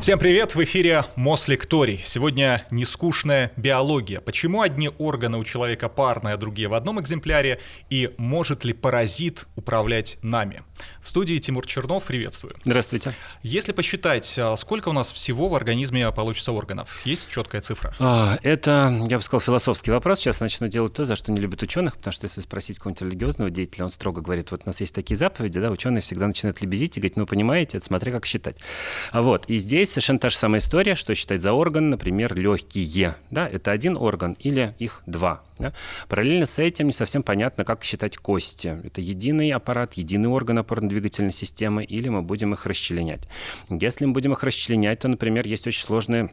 Всем привет! В эфире Мослекторий. Сегодня нескучная биология. Почему одни органы у человека парные, а другие в одном экземпляре? И может ли паразит управлять нами? В студии Тимур Чернов. Приветствую. Здравствуйте. Если посчитать, а, сколько у нас всего в организме получится органов? Есть четкая цифра? А, это, я бы сказал, философский вопрос. Сейчас начну делать то, за что не любят ученых, потому что если спросить какого-нибудь религиозного деятеля, он строго говорит, вот у нас есть такие заповеди, да, ученые всегда начинают лебезить и говорить, ну, понимаете, это смотря как считать. А вот, и здесь здесь совершенно та же самая история, что считать за орган, например, легкие. Да, это один орган или их два. Да? Параллельно с этим не совсем понятно, как считать кости. Это единый аппарат, единый орган опорно-двигательной системы, или мы будем их расчленять. Если мы будем их расчленять, то, например, есть очень сложные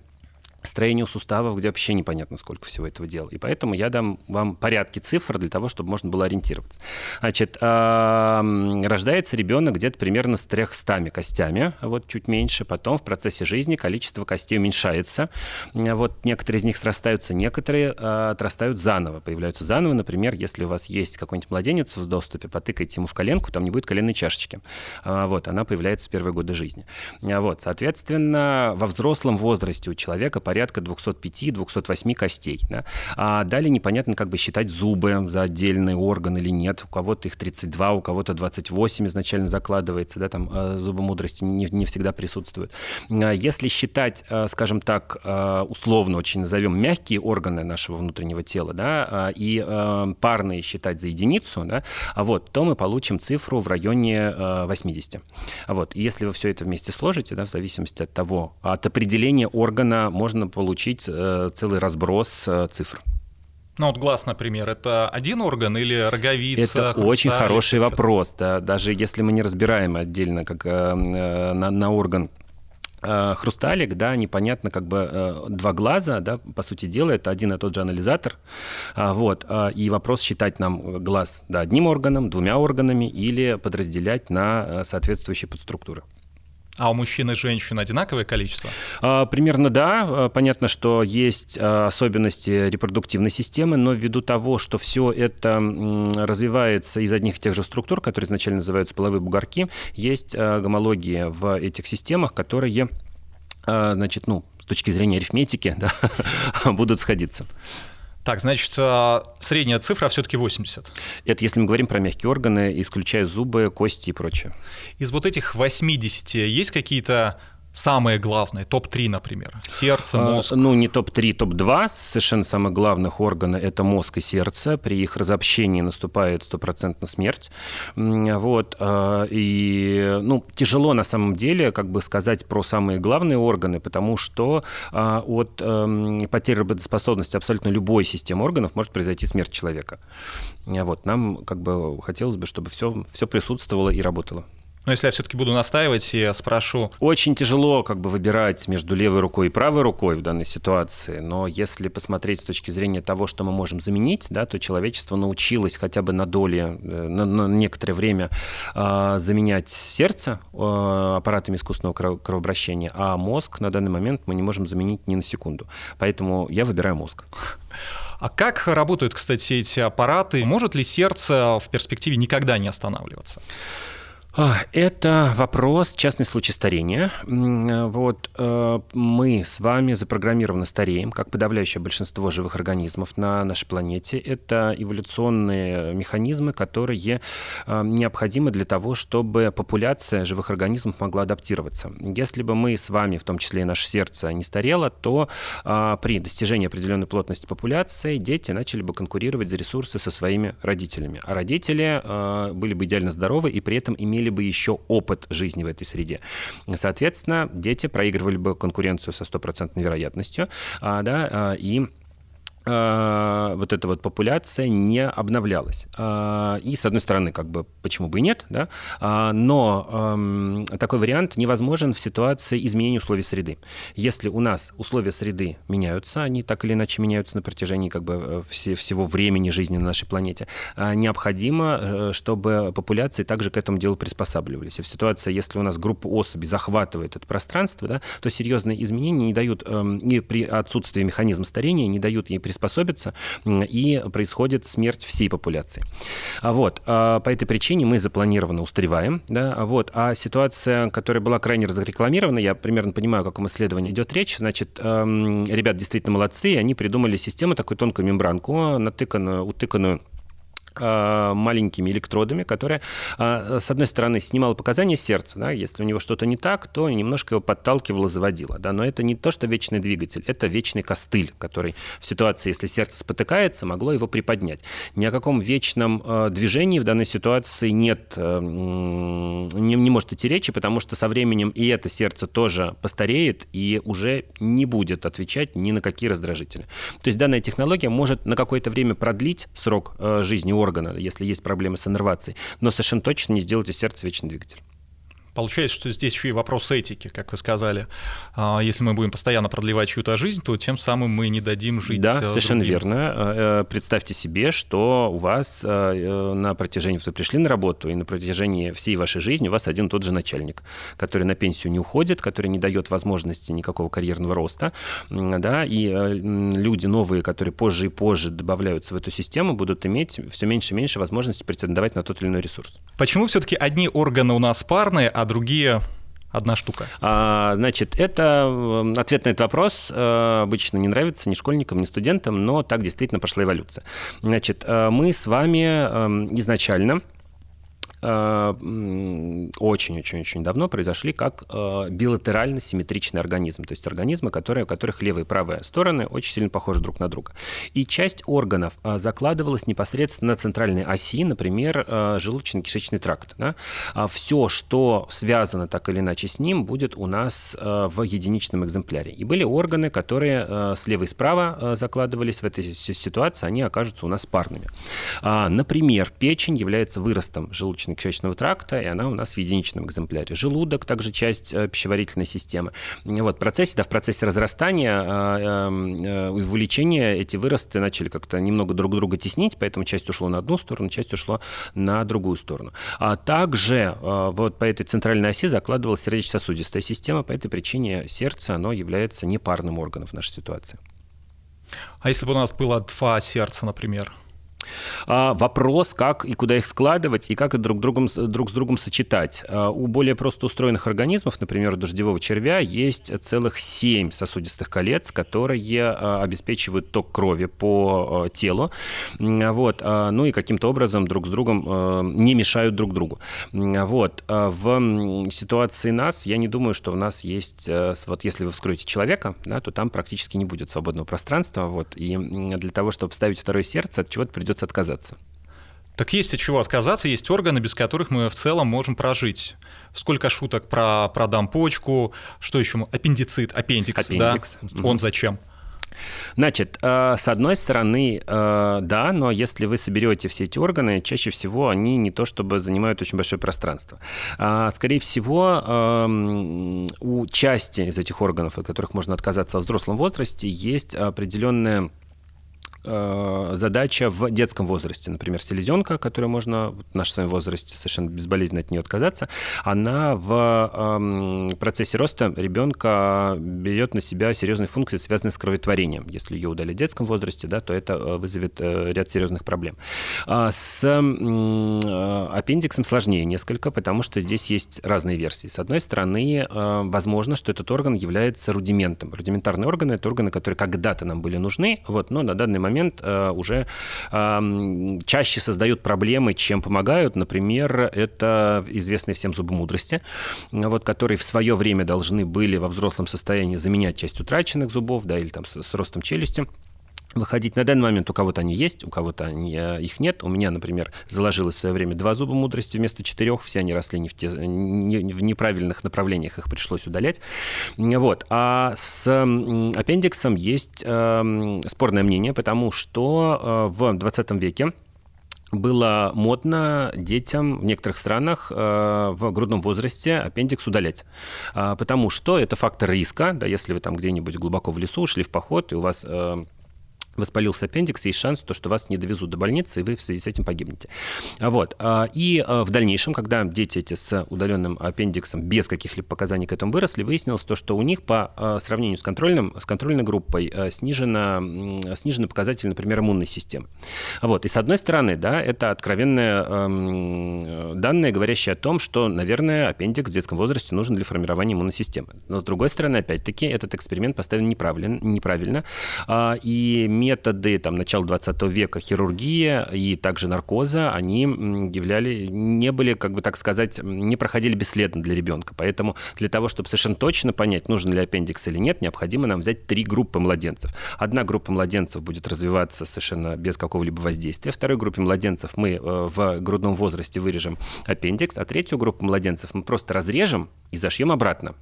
строению суставов, где вообще непонятно, сколько всего этого дела. И поэтому я дам вам порядки цифр для того, чтобы можно было ориентироваться. Значит, рождается ребенок где-то примерно с 300 костями, вот чуть меньше. Потом в процессе жизни количество костей уменьшается. Вот некоторые из них срастаются, некоторые а, отрастают заново, появляются заново. Например, если у вас есть какой-нибудь младенец в доступе, потыкайте ему в коленку, там не будет коленной чашечки. А, вот, она появляется в первые годы жизни. Вот, соответственно, во взрослом возрасте у человека по порядка 205-208 костей. Да? А далее непонятно, как бы считать зубы за отдельный орган или нет. У кого-то их 32, у кого-то 28 изначально закладывается, да, там э, зубы мудрости не, не всегда присутствуют. А если считать, э, скажем так, э, условно очень назовем мягкие органы нашего внутреннего тела, да, и парные считать за единицу, да, а вот, то мы получим цифру в районе 80. Вот. И если вы все это вместе сложите, да, в зависимости от того, от определения органа можно можно получить э, целый разброс э, цифр. Ну вот глаз, например, это один орган или роговица? Это очень хороший вопрос. Да. Даже если мы не разбираем отдельно как э, на, на орган хрусталик, да, непонятно, как бы два глаза, да, по сути дела, это один и тот же анализатор, а, вот, и вопрос считать нам глаз, да, одним органом, двумя органами или подразделять на соответствующие подструктуры. А у мужчин и женщин одинаковое количество? А, примерно да. А, понятно, что есть а, особенности репродуктивной системы, но ввиду того, что все это развивается из одних и тех же структур, которые изначально называются половые бугорки, есть гомологии в этих системах, которые, значит, ну, с точки зрения арифметики, да, будут сходиться. Так, значит, а, средняя цифра все-таки 80. Это если мы говорим про мягкие органы, исключая зубы, кости и прочее. Из вот этих 80 есть какие-то самые главные, топ-3, например? Сердце, а, мозг? Ну, не топ-3, топ-2. Совершенно самых главных органов – это мозг и сердце. При их разобщении наступает стопроцентно смерть. Вот. А, и, ну, тяжело на самом деле как бы сказать про самые главные органы, потому что а, от эм, потери работоспособности абсолютно любой системы органов может произойти смерть человека. Вот. Нам как бы хотелось бы, чтобы все, все присутствовало и работало. Но если я все-таки буду настаивать, я спрошу. Очень тяжело как бы выбирать между левой рукой и правой рукой в данной ситуации, но если посмотреть с точки зрения того, что мы можем заменить, да, то человечество научилось хотя бы на доли, э, на, на некоторое время э, заменять сердце э, аппаратами искусственного кровообращения, а мозг на данный момент мы не можем заменить ни на секунду. Поэтому я выбираю мозг. А как работают, кстати, эти аппараты? Может ли сердце в перспективе никогда не останавливаться? Это вопрос частный случай старения. Вот э, мы с вами запрограммированы стареем, как подавляющее большинство живых организмов на нашей планете. Это эволюционные механизмы, которые э, необходимы для того, чтобы популяция живых организмов могла адаптироваться. Если бы мы с вами, в том числе и наше сердце, не старело, то э, при достижении определенной плотности популяции дети начали бы конкурировать за ресурсы со своими родителями. А родители были бы идеально здоровы и при этом имели имели бы еще опыт жизни в этой среде. Соответственно, дети проигрывали бы конкуренцию со стопроцентной вероятностью, а, да, а, и вот эта вот популяция не обновлялась. Э, и, с одной стороны, как бы, почему бы и нет, да? Э, но эм, такой вариант невозможен в ситуации изменения условий среды. Если у нас условия среды меняются, они так или иначе меняются на протяжении как бы всего времени жизни на нашей планете, необходимо, чтобы популяции также к этому делу приспосабливались. И в ситуации, если у нас группа особей захватывает это пространство, да, то серьезные изменения не дают, эм, и при отсутствии механизма старения не дают ей приспосабливаться приспособиться, и происходит смерть всей популяции. А вот, а по этой причине мы запланированно устареваем, да, вот, а ситуация, которая была крайне разрекламирована, я примерно понимаю, о каком исследовании идет речь, значит, эм, ребят действительно молодцы, они придумали систему, такую тонкую мембранку, натыканную, утыканную Э, маленькими электродами, которая, э, с одной стороны, снимала показания сердца, да, если у него что-то не так, то немножко его подталкивала, заводила, да, но это не то, что вечный двигатель, это вечный костыль, который в ситуации, если сердце спотыкается, могло его приподнять. Ни о каком вечном э, движении в данной ситуации нет, не, не может идти речи, потому что со временем и это сердце тоже постареет и уже не будет отвечать ни на какие раздражители. То есть данная технология может на какое-то время продлить срок жизни органа, органа, если есть проблемы с иннервацией, но совершенно точно не сделать из сердца вечный двигатель. Получается, что здесь еще и вопрос этики, как вы сказали. А, если мы будем постоянно продлевать чью-то жизнь, то тем самым мы не дадим жить Да, э, совершенно другим. верно. Э, э, представьте себе, что у вас на протяжении... Вы пришли на работу, и на протяжении всей вашей жизни у вас один и тот же начальник, который на пенсию не уходит, который не дает возможности никакого карьерного роста, да, и люди новые, которые позже и позже добавляются в эту систему, будут иметь все меньше и меньше возможности претендовать на тот или иной ресурс. Почему все-таки одни органы у нас парные, а другие одна штука? А, значит, это ответ на этот вопрос э, обычно не нравится ни школьникам, ни студентам, но так действительно пошла эволюция. Значит, э, мы с вами эм, изначально очень-очень-очень давно произошли как э, билатерально симметричный организм, то есть организмы, которые, у которых левая и правая стороны очень сильно похожи друг на друга. И часть органов э, закладывалась непосредственно на центральной оси, например, э, желудочно-кишечный тракт. Да? А все, что связано так или иначе с ним, будет у нас в единичном экземпляре. И были органы, которые слева и справа закладывались в этой ситуации, они окажутся у нас парными. А, например, печень является выростом желудочно желудочно-кишечного тракта, и она у нас в единичном экземпляре. Желудок также часть э, пищеварительной системы. Вот, в процессе, да, в процессе разрастания э, э, и увеличения эти выросты начали как-то немного друг друга теснить, поэтому часть ушла на одну сторону, часть ушла на другую сторону. А также вот по этой центральной оси закладывалась сердечно-сосудистая система, по этой причине сердце, оно является непарным органом в нашей ситуации. А если бы у нас было два сердца, например? А, вопрос, как и куда их складывать, и как их друг, другом, друг с другом сочетать. А, у более просто устроенных организмов, например, у дождевого червя, есть целых семь сосудистых колец, которые а, обеспечивают ток крови по телу, вот, ну и каким-то образом друг с другом не мешают друг другу. Вот. В ситуации нас, я не думаю, что в нас есть, вот если вы вскроете человека, да, то там практически не будет свободного пространства, вот, и для того, чтобы вставить второе сердце, от чего-то придется придется отказаться. Так есть от чего отказаться, есть органы, без которых мы в целом можем прожить. Сколько шуток про продам почку, что еще? Аппендицит, аппендикс, аппендикс. да? Угу. Он зачем? Значит, э, с одной стороны, э, да, но если вы соберете все эти органы, чаще всего они не то чтобы занимают очень большое пространство. А, скорее всего, эм, у части из этих органов, от которых можно отказаться в взрослом возрасте, есть определенная Э, задача в детском возрасте. Например, селезенка, которую можно в нашем с вами возрасте совершенно безболезненно от нее отказаться, она в э, процессе роста ребенка берет на себя серьезные функции, связанные с кроветворением. Если ее удалить в детском возрасте, да, то это э, вызовет э, ряд серьезных проблем. А с аппендиксом сложнее несколько, потому что здесь есть разные версии. С одной стороны, возможно, что этот орган является рудиментом. Рудиментарные органы — это органы, которые когда-то нам были нужны, вот, но на данный момент момент э, уже чаще создают проблемы, чем помогают. Например, это известные всем зубы мудрости, вот, которые в свое время должны были во взрослом состоянии заменять часть утраченных зубов, да, или там с, с ростом челюсти выходить. На данный момент у кого-то они есть, у кого-то они, э, их нет. У меня, например, заложилось в свое время два зуба мудрости вместо четырех. Все они росли не в, те, не, в неправильных направлениях, их пришлось удалять. Вот. А с аппендиксом есть э, спорное мнение, потому что э, в 20 веке было модно детям в некоторых странах э, в грудном возрасте аппендикс удалять. Э, потому что это фактор риска, да, если вы там где-нибудь глубоко в лесу ушли в поход, и у вас э, воспалился аппендикс, есть шанс, то, что вас не довезут до больницы, и вы в связи с этим погибнете. Вот. А, и а, в дальнейшем, когда дети эти с удаленным аппендиксом без каких-либо показаний к этому выросли, выяснилось то, что у них по а, сравнению с, контрольным, с контрольной группой снижена, снижены показатели, например, иммунной системы. Вот. И с одной стороны, да, это откровенные данные, говорящие о том, что, наверное, аппендикс в детском возрасте нужен для формирования иммунной системы. Но с другой стороны, опять-таки, этот эксперимент поставлен неправильно, неправильно и методы там, начала 20 века хирургия и также наркоза, они являли, не были, как бы так сказать, не проходили бесследно для ребенка. Поэтому для того, чтобы совершенно точно понять, нужен ли аппендикс или нет, необходимо нам взять три группы младенцев. Одна группа младенцев будет развиваться совершенно без какого-либо воздействия. Второй группе младенцев мы э, в грудном возрасте вырежем аппендикс, а третью группу младенцев мы просто разрежем и зашьем обратно.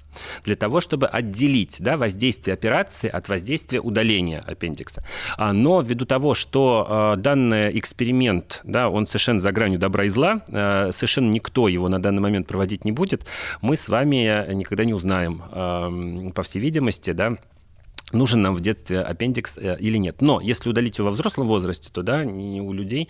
Для того, чтобы отделить да, воздействие операции от воздействия удаления аппендикса. А, но ввиду того, что а, данный эксперимент, да, он совершенно за гранью добра и зла, а, совершенно никто его на данный момент проводить не будет, мы с вами никогда не узнаем, по всей видимости, да, нужен нам в детстве аппендикс э, или нет. Но если удалить его во взрослом возрасте, то да, у людей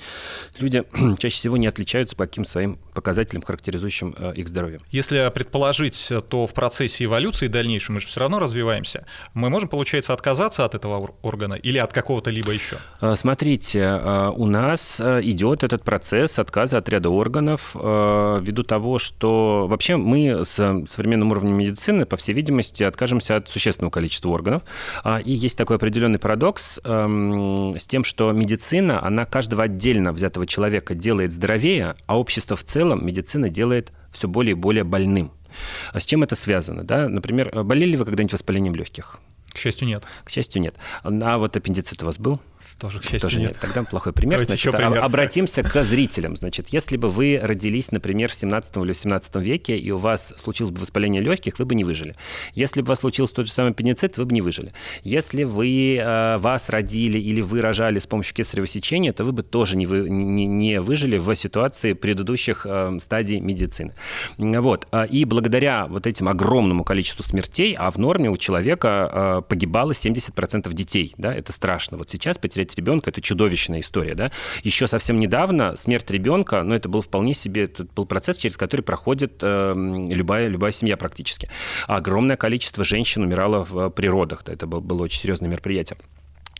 люди чаще всего не отличаются по каким своим показателям, характеризующим э, их здоровье. Если предположить, то в процессе эволюции дальнейшем мы же все равно развиваемся. Мы можем, получается, отказаться от этого органа или от какого-то либо еще? Э, смотрите, у нас идет этот процесс отказа от ряда органов ввиду того, что вообще мы с современным уровнем медицины, по всей видимости, откажемся от существенного количества органов. А, и есть такой определенный парадокс эм, с тем, что медицина, она каждого отдельно взятого человека делает здоровее, а общество в целом медицина делает все более и более больным. А с чем это связано? Да? Например, болели ли вы когда-нибудь воспалением легких? К счастью, нет. К счастью, нет. А вот аппендицит у вас был? Тоже, к счастью, Тоже нет. нет. Тогда плохой пример. Давайте Значит, пример. Обратимся к зрителям. Значит, если бы вы родились, например, в 17 или 18 веке, и у вас случилось бы воспаление легких, вы бы не выжили. Если бы у вас случился тот же самый аппендицит, вы бы не выжили. Если вы э, вас родили или вы рожали с помощью кесарево сечения, то вы бы тоже не, вы, не, не выжили в ситуации предыдущих э, стадий медицины. Вот. А, и благодаря вот этим огромному количеству смертей, а в норме у человека э, погибало 70% детей, да, это страшно. Вот сейчас потерять потерять ребенка, это чудовищная история, да. Еще совсем недавно смерть ребенка, ну, это был вполне себе, это был процесс, через который проходит э, любая, любая семья практически. Огромное количество женщин умирало в природах, да, это было, было очень серьезное мероприятие.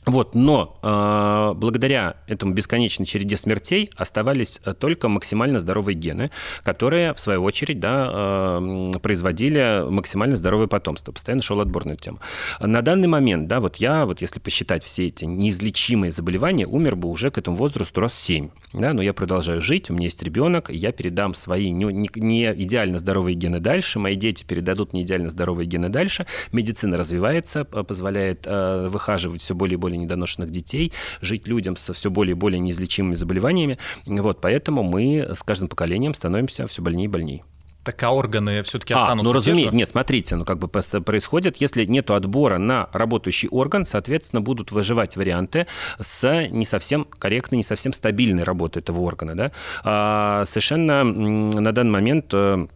Вот, но э, благодаря этому бесконечной череде смертей оставались э, только максимально здоровые гены, которые, в свою очередь, да, э, производили максимально здоровое потомство. Постоянно шел отбор на эту тему. На данный момент, да, вот я, вот если посчитать все эти неизлечимые заболевания, умер бы уже к этому возрасту раз 7. Да, но я продолжаю жить, у меня есть ребенок, я передам свои не, не, не идеально здоровые гены дальше, мои дети передадут не идеально здоровые гены дальше, медицина развивается, позволяет э, выхаживать все более и более более недоношенных детей, жить людям со все более и более неизлечимыми заболеваниями. Вот, поэтому мы с каждым поколением становимся все больнее и больнее. Так а органы все-таки останутся? А, ну разумеется, нет, смотрите, ну как бы происходит, если нет отбора на работающий орган, соответственно, будут выживать варианты с не совсем корректной, не совсем стабильной работой этого органа, да. А, совершенно на данный момент э,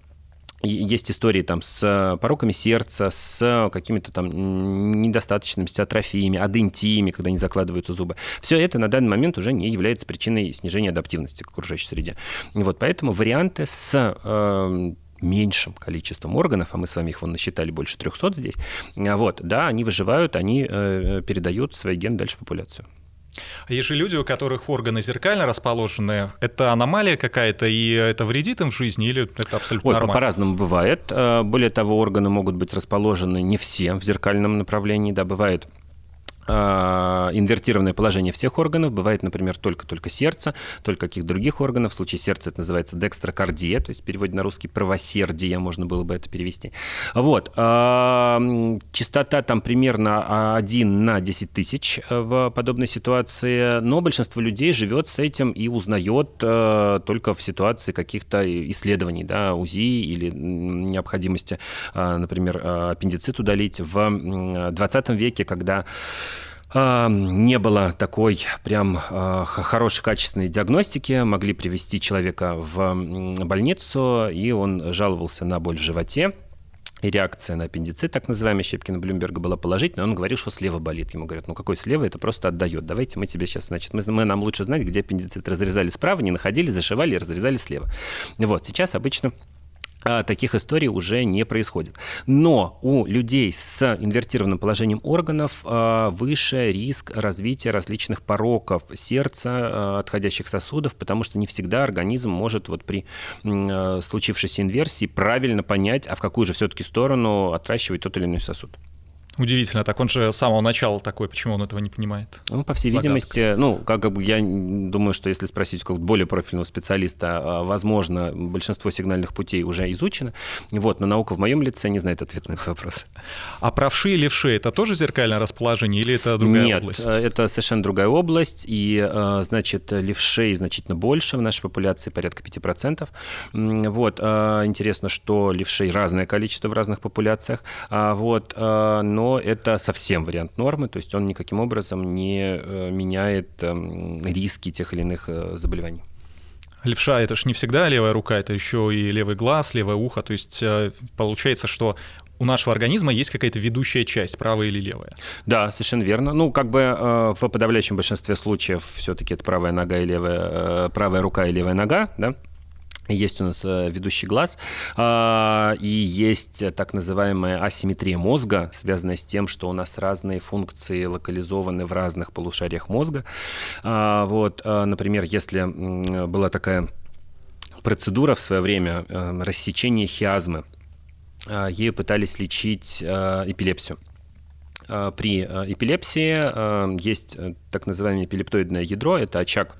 есть истории там с э, пороками сердца, с какими-то там недостаточными с атрофиями, адентиями, когда не закладываются зубы. Все это на данный момент уже не является причиной снижения адаптивности к окружающей среде. Вот, поэтому варианты с э, меньшим количеством органов, а мы с вами их вон насчитали больше 300 здесь, вот, да, они выживают, они э, передают свои гены дальше в популяцию. А есть же люди, у которых органы зеркально расположены. Это аномалия какая-то, и это вредит им в жизни, или это абсолютно Ой, нормально? По-разному бывает. Э, более того, органы могут быть расположены не все в зеркальном направлении. Да, бывает инвертированное положение всех органов. Бывает, например, только-только сердце, только каких других органов. В случае сердца это называется декстрокардия, то есть в переводе на русский правосердие можно было бы это перевести. Вот. А, частота там примерно 1 на 10 тысяч в подобной ситуации, но большинство людей живет с этим и узнает а, только в ситуации каких-то исследований, да, УЗИ или необходимости, например, аппендицит удалить. В 20 веке, когда а, не было такой прям а, хорошей качественной диагностики, могли привести человека в больницу, и он жаловался на боль в животе, и реакция на аппендицит, так называемая Щепкина Блюмберга, была положительная. Он говорил, что слева болит. Ему говорят, ну какой слева? Это просто отдает. Давайте мы тебе сейчас, значит, мы, мы нам лучше знать, где аппендицит разрезали справа, не находили, зашивали и разрезали слева. Вот, сейчас обычно а, таких историй уже не происходит. Но у людей с инвертированным положением органов а, выше риск развития различных пороков сердца, а, отходящих сосудов, потому что не всегда организм может вот при случившейся инверсии правильно понять, а в какую же все-таки сторону отращивать тот или иной сосуд. Удивительно, так он же с самого начала такой, почему он этого не понимает? Ну, по всей Загадка. видимости, ну, как бы я думаю, что если спросить какого-то более профильного специалиста, а, возможно, большинство сигнальных путей уже изучено, вот, но наука в моем лице не знает ответа на этот вопрос. А правши и левши — это тоже зеркальное расположение или это другая Нет, область? Нет, это совершенно другая область, и, а, значит, левшей значительно больше в нашей популяции, порядка 5%. Вот, а, интересно, что левшей разное количество в разных популяциях, вот, но это совсем вариант нормы, то есть он никаким образом не э, меняет эм, риски тех или иных э, заболеваний. Левша — это же не всегда левая рука, это еще и левый глаз, левое ухо. То есть э, получается, что у нашего организма есть какая-то ведущая часть, правая или левая. Да, совершенно верно. Ну, как бы в подавляющем большинстве случаев все-таки это правая нога и левая, правая рука и левая нога, да, есть у нас э, ведущий глаз, а, и есть так называемая асимметрия мозга, связанная с тем, что у нас разные функции локализованы в разных полушариях мозга. А, вот, а, например, если была такая процедура в свое время э, рассечения хиазмы, ею пытались лечить э, эпилепсию при эпилепсии есть так называемое эпилептоидное ядро, это очаг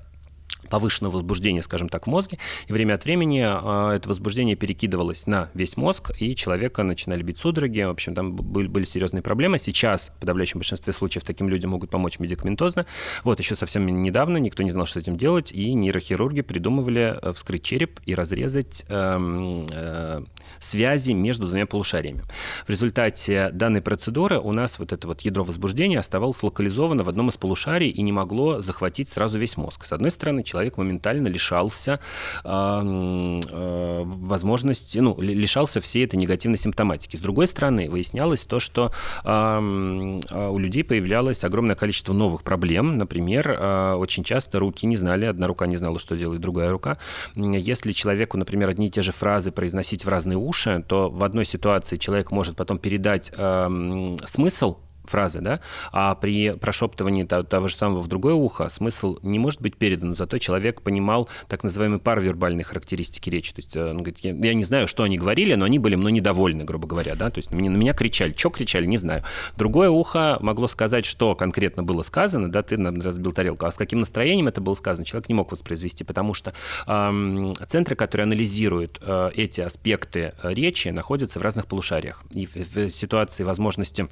повышенного возбуждения, скажем так, в мозге, и время от времени э, это возбуждение перекидывалось на весь мозг, и человека начинали бить судороги, в общем, там были, были серьезные проблемы. Сейчас в подавляющем большинстве случаев таким людям могут помочь медикаментозно. Вот, еще совсем недавно никто не знал, что с этим делать, и нейрохирурги придумывали э, вскрыть череп и разрезать э, э, связи между двумя полушариями. В результате данной процедуры у нас вот это вот ядро возбуждения оставалось локализовано в одном из полушарий и не могло захватить сразу весь мозг. С одной стороны, человек моментально лишался э, э, возможности, ну, лишался всей этой негативной симптоматики. С другой стороны, выяснялось то, что э, у людей появлялось огромное количество новых проблем. Например, э, очень часто руки не знали, одна рука не знала, что делает другая рука. Если человеку, например, одни и те же фразы произносить в разные уши, то в одной ситуации человек может потом передать э, смысл фразы, да, а при прошептывании того, того же самого в другое ухо смысл не может быть передан, зато человек понимал так называемые парвербальные характеристики речи. То есть э, он говорит, я, я не знаю, что они говорили, но они были мной недовольны, грубо говоря, да, то есть на меня, на меня кричали. Что кричали, не знаю. Другое ухо могло сказать, что конкретно было сказано, да, ты разбил тарелку, а с каким настроением это было сказано, человек не мог воспроизвести, потому что э, центры, которые анализируют э, эти аспекты э, речи, находятся в разных полушариях. И в, в ситуации возможности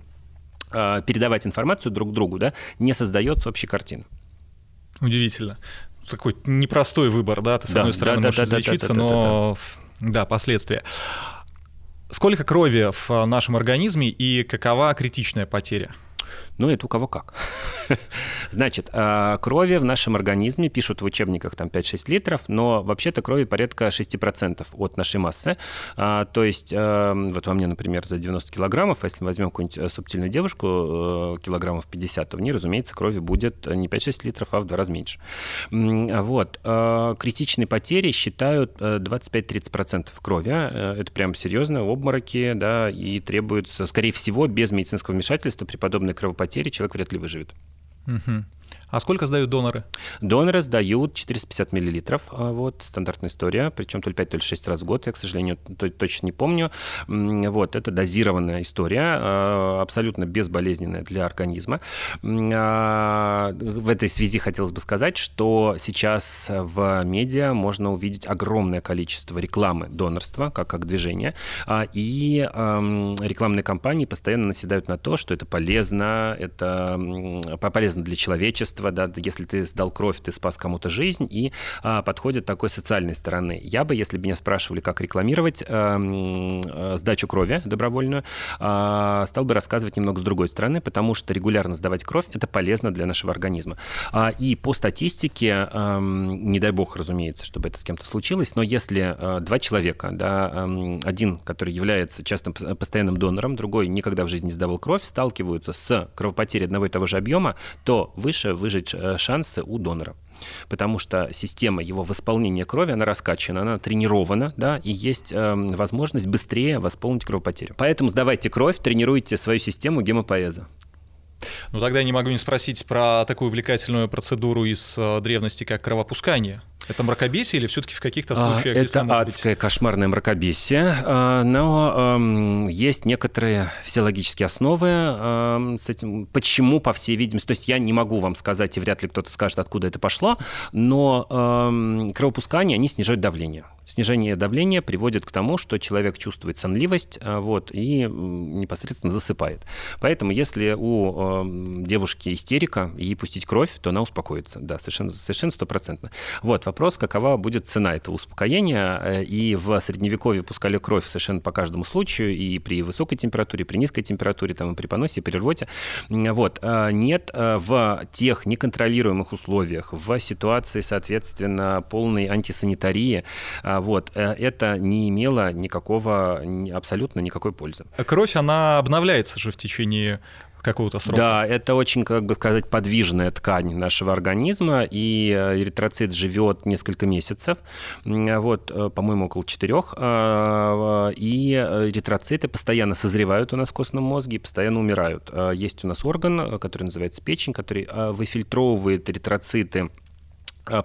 передавать информацию друг другу, да, не создается общей картины. Удивительно. Такой непростой выбор, да, ты с да, одной стороны да, можешь да, излечиться, да, да, но да, да. да, последствия. Сколько крови в нашем организме и какова критичная потеря? Ну, это у кого как. Значит, а, крови в нашем организме пишут в учебниках там 5-6 литров, но вообще-то крови порядка 6% от нашей массы. А, то есть, а, вот во мне, например, за 90 килограммов, если мы возьмем какую-нибудь э, субтильную девушку, э, килограммов 50, то в ней, разумеется, крови будет не 5-6 литров, а в два раза меньше. Вот. Критичные потери считают 25-30% э, крови. Это прям серьезно, обмороки, да, и требуется, скорее всего, без медицинского вмешательства при подобной кровопотере человек вряд ли выживет. Угу. А сколько сдают доноры? Доноры сдают 450 миллилитров. А, вот, стандартная история. Причем то ли 5, то ли 6 раз в год. Я, к сожалению, точно не помню. Вот, это дозированная история, а, абсолютно безболезненная для организма. А, в этой связи хотелось бы сказать, что сейчас в медиа можно увидеть огромное количество рекламы донорства, как, как движения. И рекламные кампании постоянно наседают на то, что это полезно, это полезно для человечества, человечества, да, если ты сдал кровь, ты спас кому-то жизнь, и а, подходит такой социальной стороны. Я бы, если бы меня спрашивали, как рекламировать э, сдачу крови добровольную, э, стал бы рассказывать немного с другой стороны, потому что регулярно сдавать кровь – это полезно для нашего организма. А, и по статистике, э, не дай бог, разумеется, чтобы это с кем-то случилось, но если э, два человека, да, э, один, который является частым постоянным донором, другой никогда в жизни не сдавал кровь, сталкиваются с кровопотерей одного и того же объема, то выше выжить э, шансы у донора потому что система его восполнения крови, она раскачана, она тренирована, да, и есть э, возможность быстрее восполнить кровопотерю. Поэтому сдавайте кровь, тренируйте свою систему гемопоэза. Ну тогда я не могу не спросить про такую увлекательную процедуру из э, древности, как кровопускание. Это мракобесие или все-таки в каких-то а, случаях? Это адское быть... кошмарное мракобесие, а, но есть некоторые физиологические основы с этим. Почему, по всей видимости, то есть я не могу вам сказать, и вряд ли кто-то скажет, откуда это пошло, но кровопускание, они снижают давление. Снижение давления приводит к тому, что человек чувствует сонливость а, вот, и непосредственно засыпает. Поэтому если у девушки истерика, ей пустить кровь, то она успокоится. Да, совершенно, совершенно стопроцентно. Вот вопрос, какова будет цена этого успокоения. Э, и в Средневековье пускали кровь совершенно по каждому случаю, и при высокой температуре, при низкой температуре, там, и при поносе, и при рвоте. Вот. А, нет э, в тех неконтролируемых условиях, в ситуации, соответственно, полной антисанитарии, вот, э, это не имело никакого, абсолютно никакой пользы. Кровь, она обновляется же в течение какого-то срока. Да, это очень, как бы сказать, подвижная ткань нашего организма, и э, эритроцит живет несколько месяцев, вот, э, по-моему, около четырех, и эритроциты постоянно созревают у нас в костном мозге и постоянно умирают. Есть у нас орган, который называется печень, который выфильтровывает эритроциты Э,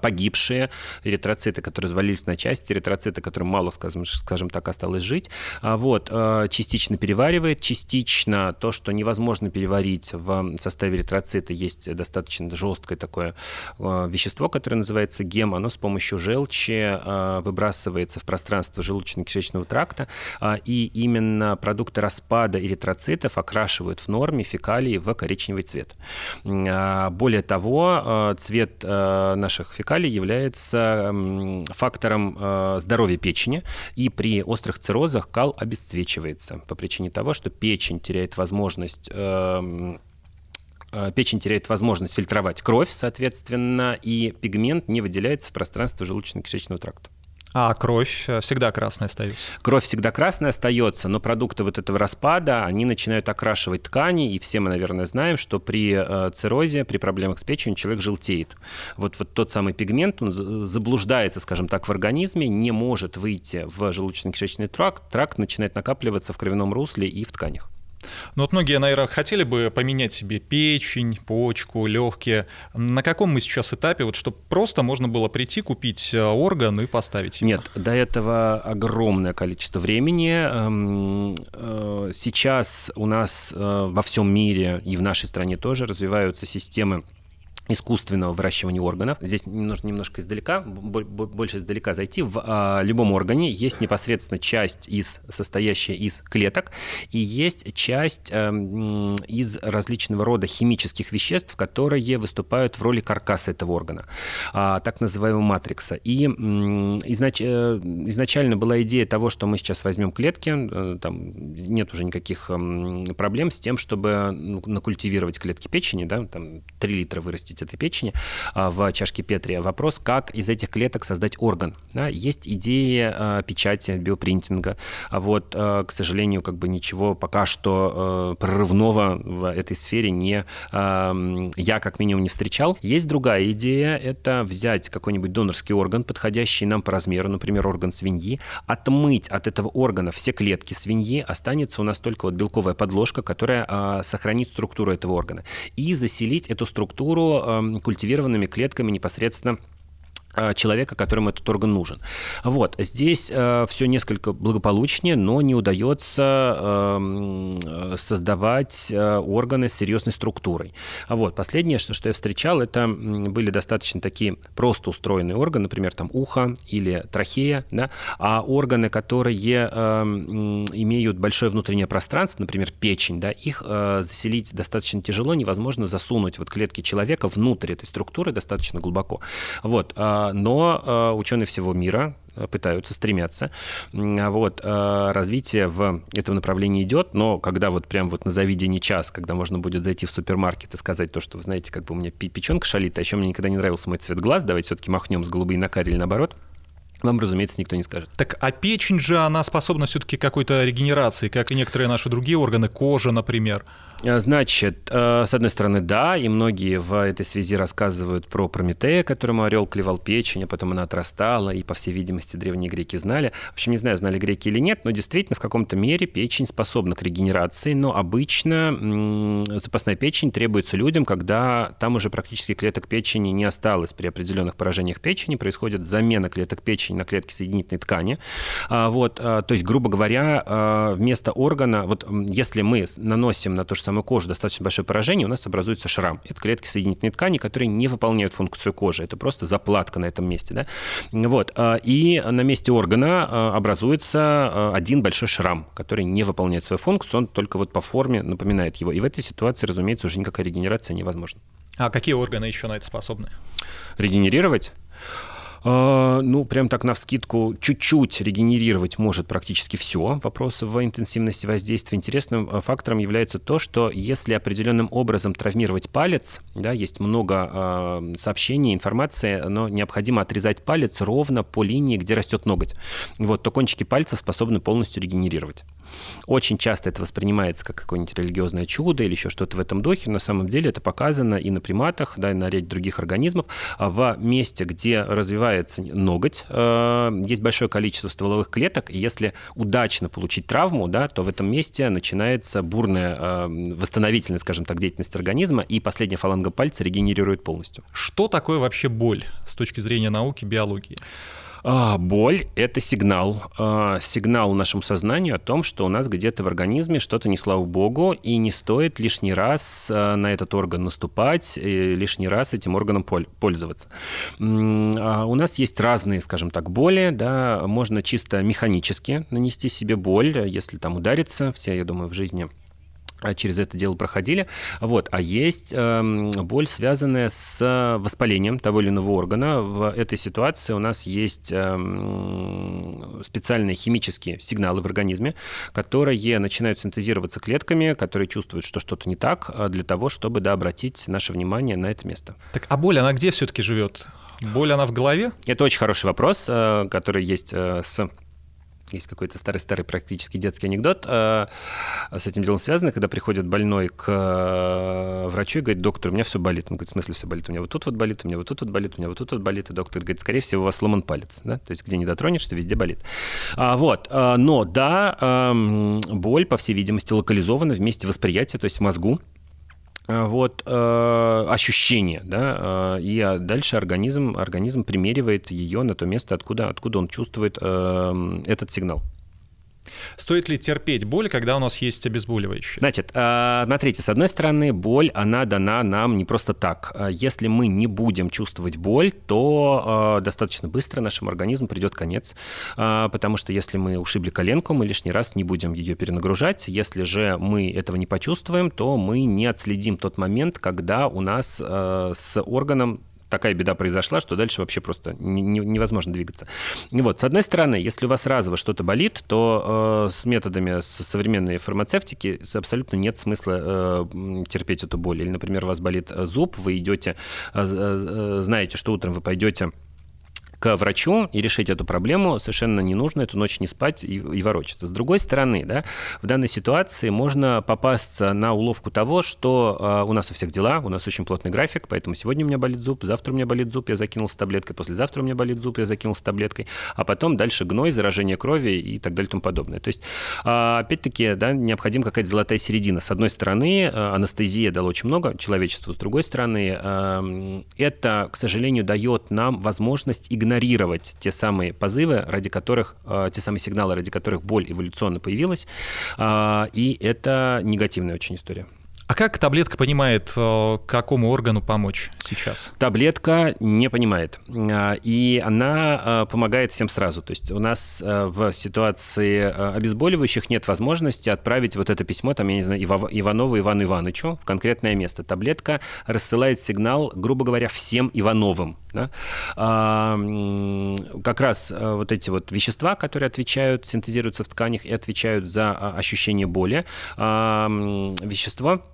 погибшие эритроциты, которые развалились на части, эритроциты, которым мало, скажем, скажем так, осталось жить. А вот, э, частично переваривает, частично то, что невозможно переварить в составе эритроцита, есть достаточно жесткое такое э, вещество, которое называется гем, оно с помощью желчи выбрасывается в пространство желудочно-кишечного тракта, и именно продукты распада эритроцитов окрашивают в норме фекалии в коричневый цвет. Более того, цвет наших фекалий является фактором э, здоровья печени, и при острых циррозах кал обесцвечивается по причине того, что печень теряет возможность эм, э, печень теряет возможность фильтровать кровь, соответственно, и пигмент не выделяется в пространство желудочно-кишечного тракта. А кровь э, всегда красная остается? Кровь всегда красная остается, но продукты вот этого распада, они начинают окрашивать ткани, и все мы, наверное, знаем, что при э, циррозе, при проблемах с печенью человек желтеет. Вот, вот тот самый пигмент, он заблуждается, скажем так, в организме, не может выйти в желудочно-кишечный тракт, тракт начинает накапливаться в кровяном русле и в тканях. Ну вот многие, наверное, хотели бы поменять себе печень, почку, легкие. На каком мы сейчас этапе, вот чтобы просто можно было прийти, купить э, орган и поставить его? Нет, до этого огромное количество времени. Эм, э, сейчас у нас э, во всем мире и в нашей стране тоже развиваются системы искусственного выращивания органов. Здесь нужно немножко издалека, больше издалека зайти. В а, любом органе есть непосредственно часть, из, состоящая из клеток, и есть часть а, из различного рода химических веществ, которые выступают в роли каркаса этого органа, а, так называемого матрикса. И изнач, э, изначально была идея того, что мы сейчас возьмем клетки, э, там нет уже никаких проблем с тем, чтобы ну, накультивировать клетки печени, да, там 3 литра вырастить этой печени а, в чашке Петри. Вопрос, как из этих клеток создать орган. Да? Есть идеи а, печати, биопринтинга. А вот, к сожалению, как бы ничего пока что прорывного в этой сфере не, я как минимум не встречал. Есть другая идея, это взять какой-нибудь донорский орган, подходящий нам по размеру, например, орган свиньи, отмыть от этого органа все клетки свиньи, останется у нас только вот белковая подложка, которая сохранит структуру этого органа, и заселить эту структуру культивированными клетками непосредственно человека, которому этот орган нужен. Вот. Здесь э, все несколько благополучнее, но не удается э, создавать э, органы с серьезной структурой. Вот. Последнее, что, что я встречал, это были достаточно такие просто устроенные органы, например, там ухо или трахея, да? а органы, которые э, имеют большое внутреннее пространство, например, печень, да, их э, заселить достаточно тяжело, невозможно засунуть вот клетки человека внутрь этой структуры достаточно глубоко. Вот. Э, но э, ученые всего мира э, пытаются, стремятся. Вот, э, развитие в этом направлении идет, но когда вот прям вот на завидение час, когда можно будет зайти в супермаркет и сказать то, что, вы знаете, как бы у меня печенка шалит, а еще мне никогда не нравился мой цвет глаз, давайте все-таки махнем с голубой на каре наоборот, вам, разумеется, никто не скажет. Так, а печень же, она способна все-таки какой-то регенерации, как и некоторые наши другие органы, кожа, например. Э, значит, э, с одной стороны, да, и многие в этой связи рассказывают про Прометея, которому орел клевал печень, а потом она отрастала, и, по всей видимости, древние греки знали. В общем, не знаю, знали греки или нет, но действительно в каком-то мере печень способна к регенерации, но обычно запасная печень требуется людям, когда там уже практически клеток печени не осталось. При определенных поражениях печени происходит замена клеток печени на клетки соединительной ткани. А, вот, а, то есть, грубо говоря, а, вместо органа, вот если мы наносим на то же самое самую кожу достаточно большое поражение, у нас образуется шрам. Это клетки соединительной ткани, которые не выполняют функцию кожи. Это просто заплатка на этом месте. Да? Вот. А, и на месте органа а, образуется а, один большой шрам, который не выполняет свою функцию, он только вот по форме напоминает его. И в этой ситуации, разумеется, уже никакая регенерация невозможна. А какие органы еще на это способны? Регенерировать? А, ну, прям так на вскидку, чуть-чуть регенерировать может практически все. Вопрос в интенсивности воздействия. Интересным э, фактором является то, что если определенным образом травмировать палец, да, есть много э, сообщений, информации, но необходимо отрезать палец ровно по линии, где растет ноготь. Вот, то кончики пальцев способны полностью регенерировать. Очень часто это воспринимается как какое-нибудь религиозное чудо или еще что-то в этом духе. На самом деле это показано и на приматах, да, и на ряде других организмов. А в месте, где развивается ноготь, э, есть большое количество стволовых клеток, и если удачно получить травму, да, то в этом месте начинается бурная э, восстановительная, скажем так, деятельность организма, и последняя фаланга пальца регенерирует полностью. Что такое вообще боль с точки зрения науки, биологии? А, боль – это сигнал. А, сигнал нашему сознанию о том, что у нас где-то в организме что-то не слава богу, и не стоит лишний раз а, на этот орган наступать, и лишний раз этим органом пользоваться. У нас есть разные, скажем так, боли. Да? Можно чисто механически нанести себе боль, если там удариться. Все, я думаю, в жизни а, через это дело проходили. Вот. А есть э, боль, связанная с воспалением того или иного органа. В этой ситуации у нас есть э, специальные химические сигналы в организме, которые начинают синтезироваться клетками, которые чувствуют, что что-то не так, а, для того, чтобы да, обратить наше внимание на это место. Так, а боль, она где все-таки живет? Боль, она в голове? Это очень хороший вопрос, э, который есть э, с есть какой-то старый-старый практически детский анекдот э, с этим делом связанный, когда приходит больной к э, врачу и говорит, доктор, у меня все болит. Он говорит, в смысле все болит? У меня вот тут вот болит, у меня вот тут вот болит, у меня вот тут вот болит. И доктор говорит, скорее всего, у вас сломан палец. Да? То есть где не дотронешься, везде болит. А, вот. А, но да, а, боль, по всей видимости, локализована в месте восприятия, то есть в мозгу. А, вот, э, ощущение, да, э, и дальше организм, организм примеривает ее на то место, откуда, откуда он чувствует э, этот сигнал. Стоит ли терпеть боль, когда у нас есть обезболивающее? Значит, э, смотрите, с одной стороны, боль, она дана нам не просто так. Э, если мы не будем чувствовать боль, то э, достаточно быстро нашему организму придет конец, потому что если мы ушибли коленку, мы лишний раз не будем ее перенагружать. Если же мы этого не почувствуем, то мы не отследим тот момент, когда у нас с органом такая беда произошла, что дальше вообще просто невозможно двигаться. Вот, с одной стороны, если у вас разово что-то болит, то э, с методами с современной фармацевтики абсолютно нет смысла э, терпеть эту боль. Или, например, у вас болит зуб, вы идете, э, э, знаете, что утром вы пойдете к врачу и решить эту проблему совершенно не нужно эту ночь не спать и, и ворочаться. С другой стороны, да, в данной ситуации можно попасться на уловку того, что э, у нас у всех дела, у нас очень плотный график, поэтому сегодня у меня болит зуб, завтра у меня болит зуб, я закинул с таблеткой, послезавтра у меня болит зуб, я закинул с таблеткой, а потом дальше гной, заражение крови и так далее и тому подобное. То есть, э, опять-таки, да, необходима какая-то золотая середина. С одной стороны, э, анестезия дала очень много человечеству, с другой стороны, э, это, к сожалению, дает нам возможность игнорировать те самые позывы, ради которых, э, те самые сигналы, ради которых боль эволюционно появилась, э, и это негативная очень история. А как таблетка понимает, э, какому органу помочь сейчас? Таблетка не понимает. А, и она э, помогает всем сразу. То есть у нас э, в ситуации обезболивающих нет возможности отправить вот это письмо, там, я не знаю, Иванову Ивану Ивановичу в конкретное место. Таблетка рассылает сигнал, грубо говоря, всем Ивановым. Да? А, как раз вот эти вот вещества, которые отвечают, синтезируются в тканях и отвечают за а, ощущение боли, вещество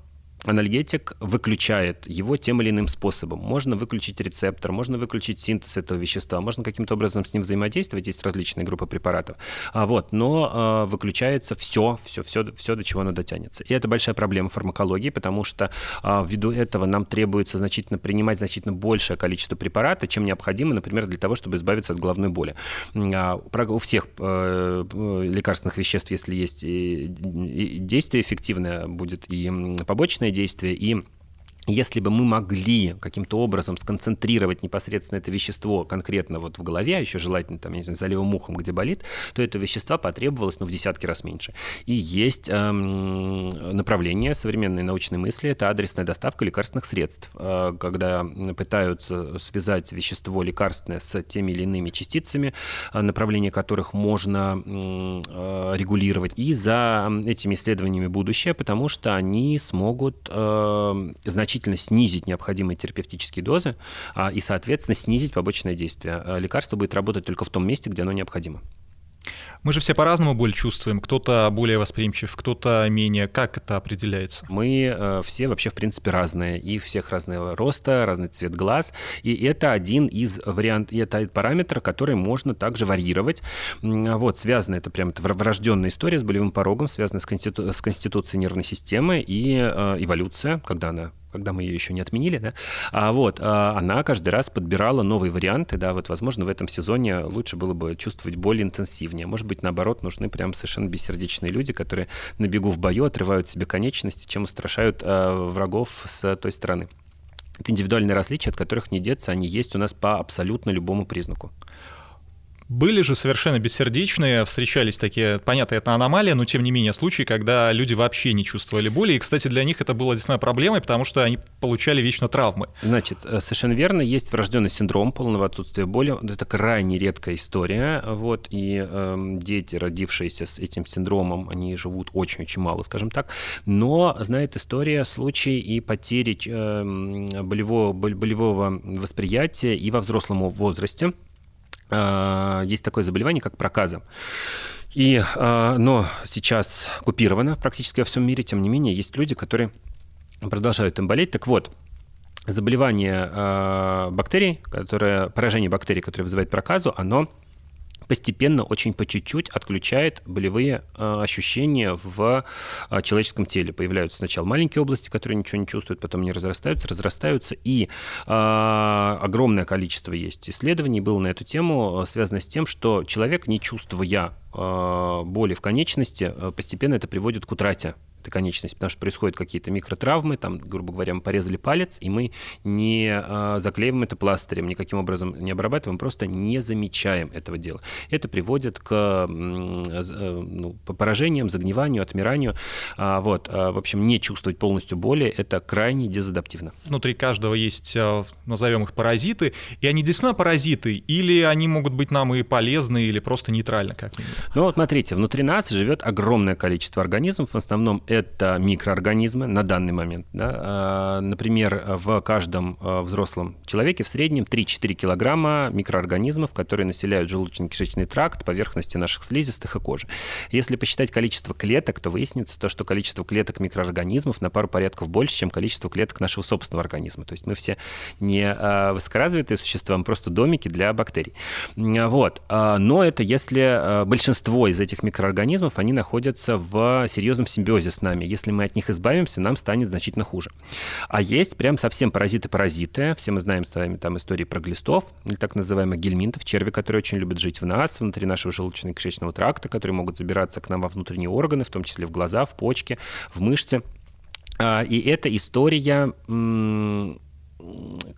анальгетик выключает его тем или иным способом. Можно выключить рецептор, можно выключить синтез этого вещества, можно каким-то образом с ним взаимодействовать, есть различные группы препаратов. А вот, но э, выключается все, все, все, все, до чего оно дотянется. И это большая проблема фармакологии, потому что э, ввиду этого нам требуется значительно принимать значительно большее количество препарата, чем необходимо, например, для того, чтобы избавиться от головной боли. А, у всех э, лекарственных веществ, если есть действие эффективное, будет и побочное действие, и если бы мы могли каким-то образом сконцентрировать непосредственно это вещество конкретно вот в голове, а еще желательно там, я не знаю, за левым ухом, где болит, то это вещество потребовалось ну, в десятки раз меньше. И есть эм, направление современной научной мысли, это адресная доставка лекарственных средств, э, когда пытаются связать вещество лекарственное с теми или иными частицами, э, направление которых можно э, регулировать. И за этими исследованиями будущее, потому что они смогут э, значительно значительно снизить необходимые терапевтические дозы а, и, соответственно, снизить побочное действие. А, лекарство будет работать только в том месте, где оно необходимо. Мы же все по-разному боль чувствуем. Кто-то более восприимчив, кто-то менее. Как это определяется? Мы э, все вообще, в принципе, разные. И всех разного роста, разный цвет глаз. И это один из вариантов, это параметр, который можно также варьировать. Вот, связано это прям это врожденная история с болевым порогом, связана с, конститу- с конституцией нервной системы и э, эволюция, когда она когда мы ее еще не отменили, да, а вот, а она каждый раз подбирала новые варианты, да, вот, возможно, в этом сезоне лучше было бы чувствовать более интенсивнее. Может быть, наоборот, нужны прям совершенно бессердечные люди, которые на бегу в бою отрывают себе конечности, чем устрашают э, врагов с той стороны. Это индивидуальные различия, от которых не деться, они есть у нас по абсолютно любому признаку. Были же совершенно бессердечные, встречались такие, понятно, это аномалия, но тем не менее случаи, когда люди вообще не чувствовали боли. И, кстати, для них это было действительно проблемой, потому что они получали вечно травмы. Значит, э, совершенно верно, есть врожденный синдром полного отсутствия боли. Это крайне редкая история. Вот, и э, дети, родившиеся с этим синдромом, они живут очень-очень мало, скажем так. Но знает история случай и потери э, болевого, болевого восприятия и во взрослом возрасте. А, есть такое заболевание, как проказа. И, а, но сейчас купировано практически во всем мире, тем не менее, есть люди, которые продолжают им болеть. Так вот, заболевание э, бактерий, которое, поражение бактерий, которое вызывает проказу, оно постепенно, очень по чуть-чуть отключает болевые э, ощущения в э, человеческом теле. Появляются сначала маленькие области, которые ничего не чувствуют, потом они разрастаются, разрастаются, и э, огромное количество есть исследований было на эту тему, связано с тем, что человек, не чувствуя боли в конечности, постепенно это приводит к утрате этой конечности, потому что происходят какие-то микротравмы, там, грубо говоря, мы порезали палец, и мы не э, заклеиваем это пластырем, никаким образом не обрабатываем, просто не замечаем этого дела. Это приводит к э, ну, поражениям, загниванию, отмиранию. А, вот, а, в общем, не чувствовать полностью боли – это крайне дезадаптивно. Внутри каждого есть, э, назовем их паразиты, и они действительно паразиты, или они могут быть нам и полезны, или просто нейтрально, как минимум? Ну вот смотрите, внутри нас живет огромное количество организмов, в основном это микроорганизмы на данный момент. Да? А, например, в каждом а, взрослом человеке в среднем 3-4 килограмма микроорганизмов, которые населяют желудочно-кишечный тракт, поверхности наших слизистых и кожи. Если посчитать количество клеток, то выяснится то, что количество клеток микроорганизмов на пару порядков больше, чем количество клеток нашего собственного организма. То есть мы все не высокоразвитые существа, мы просто домики для бактерий. Вот. Но это если большинство из этих микроорганизмов, они находятся в серьезном симбиозе с нами. Если мы от них избавимся, нам станет значительно хуже. А есть прям совсем паразиты-паразиты. Все мы знаем с вами там истории про глистов, или так называемых гельминтов, черви, которые очень любят жить в нас, внутри нашего желудочно-кишечного тракта, которые могут забираться к нам во внутренние органы, в том числе в глаза, в почки, в мышцы. А, и эта история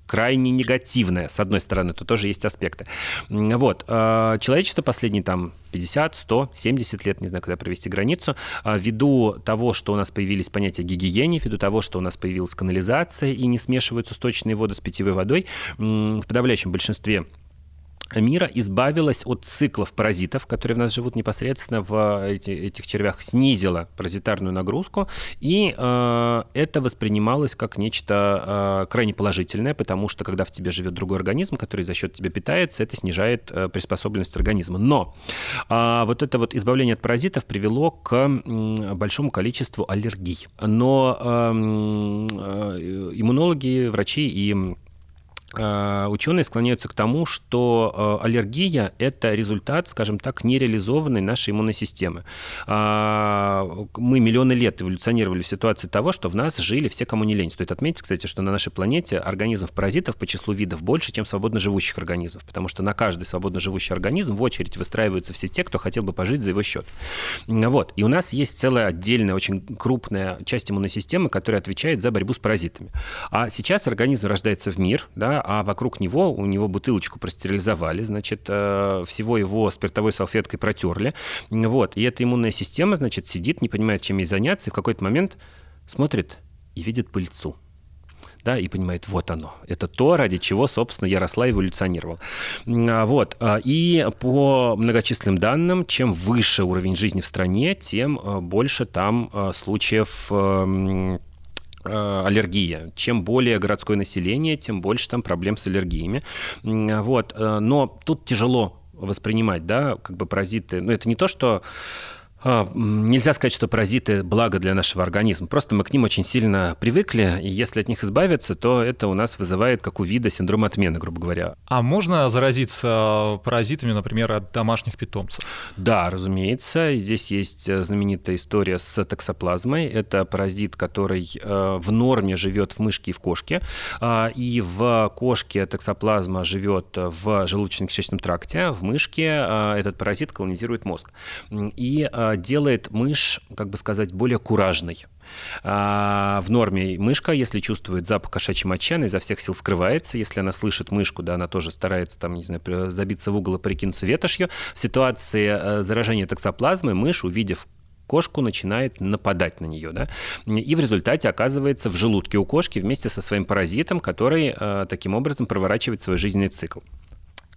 крайне негативная. С одной стороны, тут тоже есть аспекты. Вот. А, человечество последние там 50, 100, 70 лет, не знаю, когда провести границу, а, ввиду того, что у нас появились понятия гигиене, ввиду того, что у нас появилась канализация и не смешиваются сточные воды с питьевой водой, в подавляющем большинстве мира избавилась от циклов паразитов, которые в нас живут непосредственно в эти, этих червях, снизила паразитарную нагрузку, и э, это воспринималось как нечто э, крайне положительное, потому что когда в тебе живет другой организм, который за счет тебя питается, это снижает э, приспособленность организма. Но э, вот это вот избавление от паразитов привело к э, большому количеству аллергий. Но э, э, иммунологи, врачи и Э, ученые склоняются к тому, что э, аллергия – это результат, скажем так, нереализованной нашей иммунной системы. А, мы миллионы лет эволюционировали в ситуации того, что в нас жили все, кому не лень. Стоит отметить, кстати, что на нашей планете организмов-паразитов по числу видов больше, чем свободно живущих организмов, потому что на каждый свободно живущий организм в очередь выстраиваются все те, кто хотел бы пожить за его счет. Вот. И у нас есть целая отдельная, очень крупная часть иммунной системы, которая отвечает за борьбу с паразитами. А сейчас организм рождается в мир, да, а вокруг него, у него бутылочку простерилизовали, значит, э, всего его спиртовой салфеткой протерли, вот, и эта иммунная система, значит, сидит, не понимает, чем ей заняться, и в какой-то момент смотрит и видит пыльцу. Да, и понимает, вот оно, это то, ради чего, собственно, я росла и эволюционировал. А, вот, а, и по многочисленным данным, чем выше уровень жизни в стране, тем э, больше там э, случаев эм, аллергия. Чем более городское население, тем больше там проблем с аллергиями. Вот. Э, но тут тяжело воспринимать, да, как бы паразиты. Ну, это не то, что нельзя сказать, что паразиты благо для нашего организма. Просто мы к ним очень сильно привыкли, и если от них избавиться, то это у нас вызывает, как у вида, синдром отмены, грубо говоря. А можно заразиться паразитами, например, от домашних питомцев? Да, разумеется. Здесь есть э, знаменитая история с токсоплазмой. Это паразит, который э, в норме живет в мышке и в кошке. А, и в кошке токсоплазма живет в желудочно-кишечном тракте, в мышке э, этот паразит колонизирует мозг. И делает мышь, как бы сказать, более куражной. А, в норме мышка, если чувствует запах кошачьей мочи, она изо всех сил скрывается. Если она слышит мышку, да, она тоже старается там, не знаю, забиться в угол и прикинуться ветошью. В ситуации э, заражения токсоплазмой мышь, увидев кошку начинает нападать на нее, да, и в результате оказывается в желудке у кошки вместе со своим паразитом, который э, таким образом проворачивает свой жизненный цикл.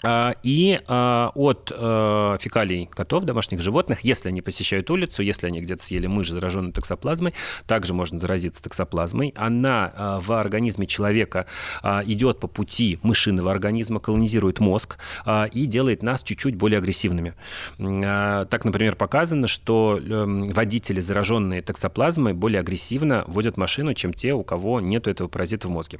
А, и а, от э, фекалий котов, домашних животных, если они посещают улицу, если они где-то съели мышь, зараженную токсоплазмой, также можно заразиться токсоплазмой. Она а, в организме человека идет по пути мышиного организма, колонизирует мозг и делает нас чуть-чуть более агрессивными. Так, например, показано, что эм, водители, зараженные токсоплазмой, более агрессивно водят машину, чем те, у кого нет этого паразита в мозге.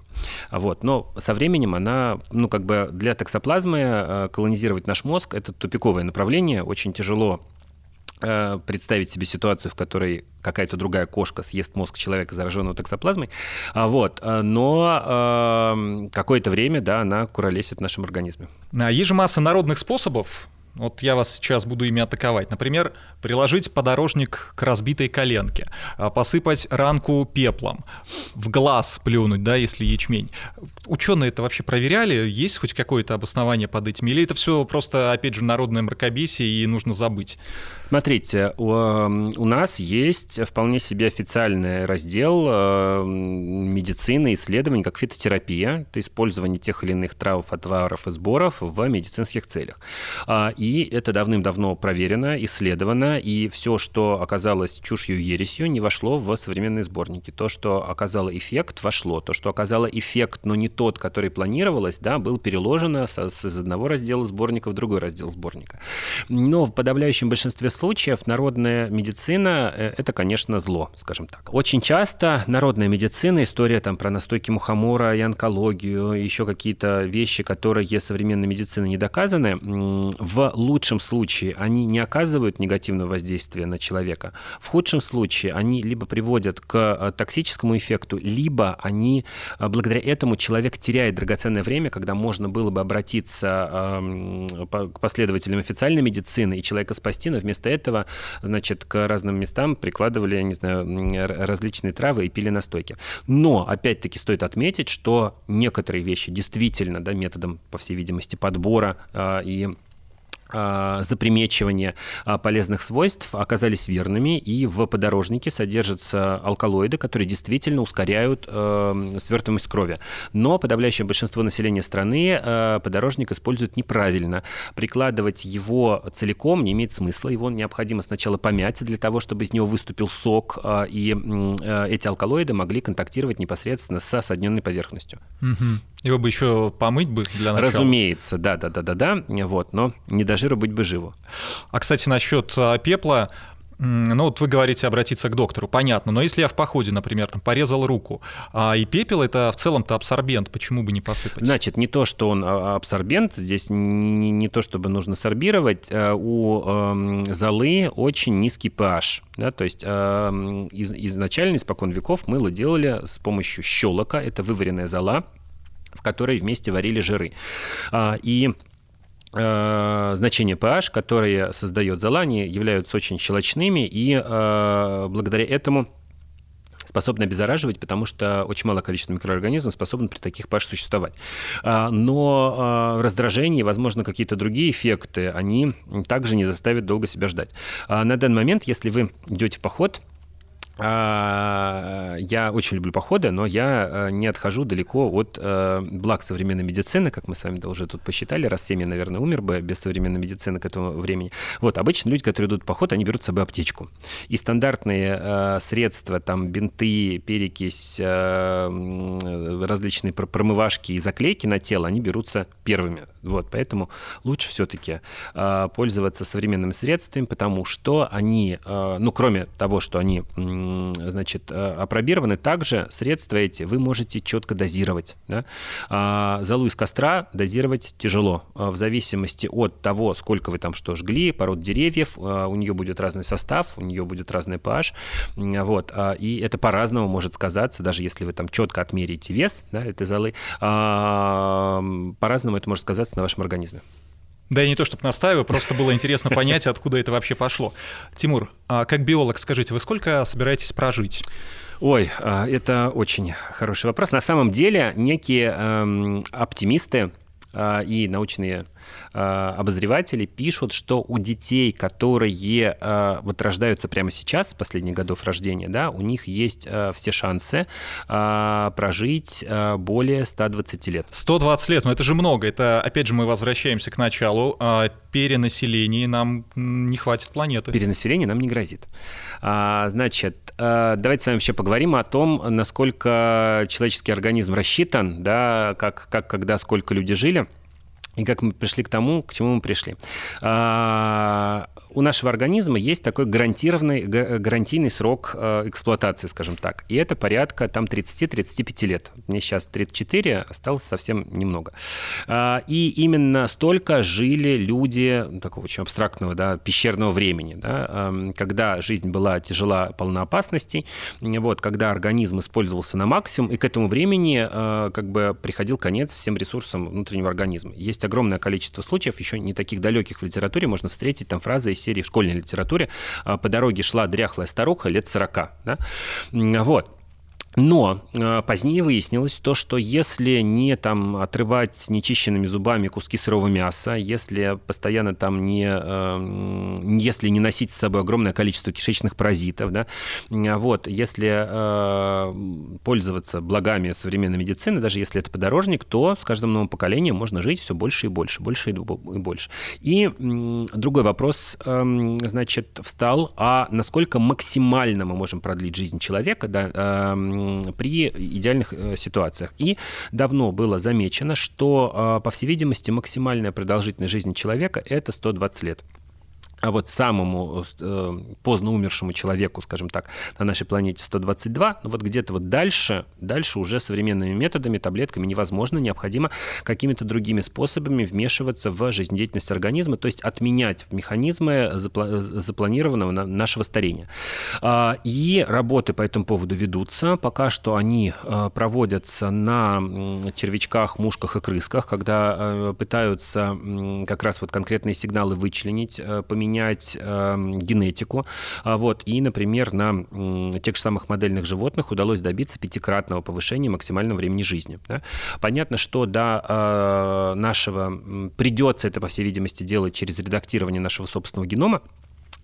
Вот. Но со временем она, ну, как бы для токсоплазмы Э, колонизировать наш мозг – это тупиковое направление. Очень тяжело э, представить себе ситуацию, в которой какая-то другая кошка съест мозг человека, зараженного токсоплазмой. А, вот. Э, но какое-то время, да, она куролесит в нашем организме. А есть же масса народных способов вот я вас сейчас буду ими атаковать. Например, приложить подорожник к разбитой коленке, а, посыпать ранку пеплом, в глаз плюнуть, да, если ячмень. Ученые это вообще проверяли? Есть хоть какое-то обоснование под этим? Или это все просто, опять же, народное мракобесие и нужно забыть? Смотрите, у, у нас есть вполне себе официальный раздел э, медицины, исследований, как фитотерапия, это использование тех или иных трав, отваров и сборов в медицинских целях. А, и это давным-давно проверено, исследовано, и все, что оказалось чушью ересью, не вошло в современные сборники. То, что оказало эффект, вошло. То, что оказало эффект, но не тот, который планировалось, да, был переложено с, с из одного раздела сборника в другой раздел сборника. Но в подавляющем большинстве случаев народная медицина э, – это, конечно, зло, скажем так. Очень часто народная медицина, история там про настойки мухомора и онкологию, еще какие-то вещи, которые современной медицины не доказаны, в лучшем случае они не оказывают негативного воздействия на человека. В худшем случае они либо приводят к э, токсическому эффекту, либо они, э, благодаря этому человек теряет драгоценное время, когда можно было бы обратиться к последователям официальной медицины и человека спасти, но вместо этого, значит, к разным местам прикладывали, я не знаю, различные травы и пили настойки. Но, опять-таки, стоит отметить, что некоторые вещи действительно, да, методом, по всей видимости, подбора э, и запримечивания а, полезных свойств оказались верными, и в подорожнике содержатся алкалоиды, которые действительно ускоряют э, свертываемость крови. Но подавляющее большинство населения страны э, подорожник использует неправильно. Прикладывать его целиком не имеет смысла, его необходимо сначала помять для того, чтобы из него выступил сок, э, и эти алкалоиды могли контактировать непосредственно с осадненной поверхностью. Угу. Его бы еще помыть бы для начала. Разумеется, да, да, да, да, да. Вот, но не до жира быть бы живу. А кстати, насчет а, пепла. Ну, вот вы говорите обратиться к доктору, понятно. Но если я в походе, например, там, порезал руку, а и пепел это в целом-то абсорбент, почему бы не посыпать? Значит, не то, что он а, абсорбент, здесь не, не то, чтобы нужно сорбировать. А у э, золы очень низкий pH. Да, то есть э, из, изначально, испокон веков, мыло делали с помощью щелока, это вываренная зола, в которой вместе варили жиры. А, и э, значения pH, которые создает зола, они являются очень щелочными, и э, благодаря этому способны обеззараживать, потому что очень малое количество микроорганизмов способно при таких pH существовать. А, но раздражение, возможно, какие-то другие эффекты, они также не заставят долго себя ждать. На данный момент, если вы идете в поход, я очень люблю походы, но я э, не отхожу далеко от э, благ современной медицины, как мы с вами уже тут посчитали, раз 7 я, наверное, умер бы без современной медицины к этому времени. Вот, обычно люди, которые идут в поход, они берут с собой аптечку. И стандартные э, средства, там, бинты, перекись, различные промывашки и заклейки на тело, они берутся первыми. Вот, поэтому лучше все-таки пользоваться современными средствами, потому что они, ну, кроме того, что они значит, э, опробированы, также средства эти вы можете четко дозировать. Да? А золу из костра дозировать тяжело. А в зависимости от того, сколько вы там что жгли, пород деревьев, а, у нее будет разный состав, у нее будет разный pH. Вот. А, и это по-разному может сказаться, даже если вы там четко отмерите вес да, этой золы, по-разному это может сказаться на вашем организме. Да я не то чтобы настаиваю, просто было интересно понять, откуда это вообще пошло. Тимур, а как биолог, скажите, вы сколько собираетесь прожить? Ой, а, это очень хороший вопрос. На самом деле некие эм, оптимисты э, и научные обозреватели пишут, что у детей, которые э, вот рождаются прямо сейчас, последних годов рождения, да, у них есть э, все шансы прожить более 120 лет. 120 лет, ну это же много. Это, опять же, мы возвращаемся к началу. Перенаселение нам не хватит планеты. Перенаселение нам не грозит. Значит, давайте с вами вообще поговорим о том, насколько человеческий организм рассчитан, да, как, как когда, сколько люди жили. И как мы пришли к тому, к чему мы пришли. У нашего организма есть такой гарантированный, гарантийный срок э, эксплуатации, скажем так. И это порядка там 30-35 лет. Мне сейчас 34, осталось совсем немного. А, и именно столько жили люди такого очень абстрактного, да, пещерного времени, да, когда жизнь была тяжела, полна опасностей, вот, когда организм использовался на максимум, и к этому времени э, как бы приходил конец всем ресурсам внутреннего организма. Есть огромное количество случаев, еще не таких далеких в литературе, можно встретить там фразы серии в школьной литературе, по дороге шла дряхлая старуха лет 40. Да? Вот. Но э, позднее выяснилось то, что если не там отрывать нечищенными зубами куски сырого мяса, если постоянно там не, э, если не носить с собой огромное количество кишечных паразитов, да, вот, если э, пользоваться благами современной медицины, даже если это подорожник, то с каждым новым поколением можно жить все больше и больше, больше и больше. И другой вопрос, эм, значит, встал, а насколько максимально мы можем продлить жизнь человека, да, эм, при идеальных э, ситуациях. И давно было замечено, что, э, по всей видимости, максимальная продолжительность жизни человека – это 120 лет. А вот самому э, поздно умершему человеку, скажем так, на нашей планете 122, ну вот где-то вот дальше, дальше уже современными методами, таблетками невозможно, необходимо какими-то другими способами вмешиваться в жизнедеятельность организма, то есть отменять механизмы запланированного нашего старения. А, и работы по этому поводу ведутся. Пока что они э, проводятся на червячках, мушках и крысках, когда э, пытаются как раз вот конкретные сигналы вычленить, поменять менять э, генетику. А, вот, и, например, на тех же самых модельных животных удалось добиться пятикратного повышения максимального времени жизни. Да? Понятно, что до э, нашего придется это, по всей видимости, делать через редактирование нашего собственного генома,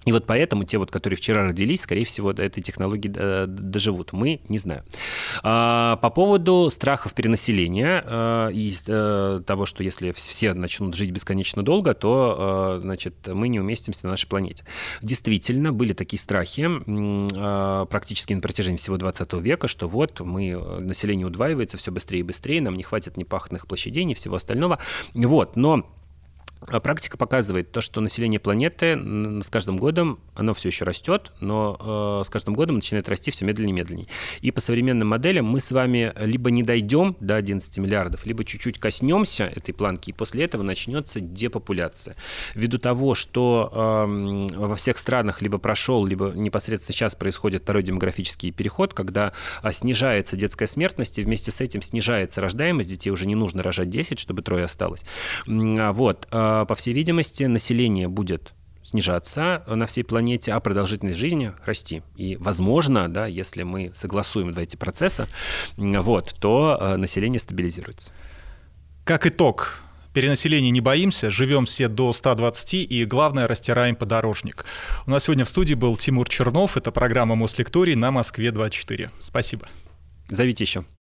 и вот поэтому те, вот, которые вчера родились, скорее всего, до этой технологии э, доживут. Мы не знаем. А, по поводу страхов перенаселения э, и э, того, что если все начнут жить бесконечно долго, то значит, мы не уместимся на нашей планете. Действительно, были такие страхи практически на протяжении всего 20 века, что вот мы, население удваивается все быстрее и быстрее, нам не хватит ни площадей, ни всего остального. Вот, но а практика показывает то, что население планеты с каждым годом, оно все еще растет, но э, с каждым годом начинает расти все медленнее и медленнее. И по современным моделям мы с вами либо не дойдем до 11 миллиардов, либо чуть-чуть коснемся этой планки, и после этого начнется депопуляция. Ввиду того, что э, во всех странах либо прошел, либо непосредственно сейчас происходит второй демографический переход, когда э, снижается детская смертность, и вместе с этим снижается рождаемость, детей уже не нужно рожать 10, чтобы трое осталось. Вот. Э, а, по всей видимости, население будет снижаться на всей планете, а продолжительность жизни расти. И, возможно, да, если мы согласуем два эти процесса, вот, то а, население стабилизируется. Как итог, перенаселения не боимся, живем все до 120 и, главное, растираем подорожник. У нас сегодня в студии был Тимур Чернов, это программа Мослекторий на Москве-24. Спасибо. Зовите еще.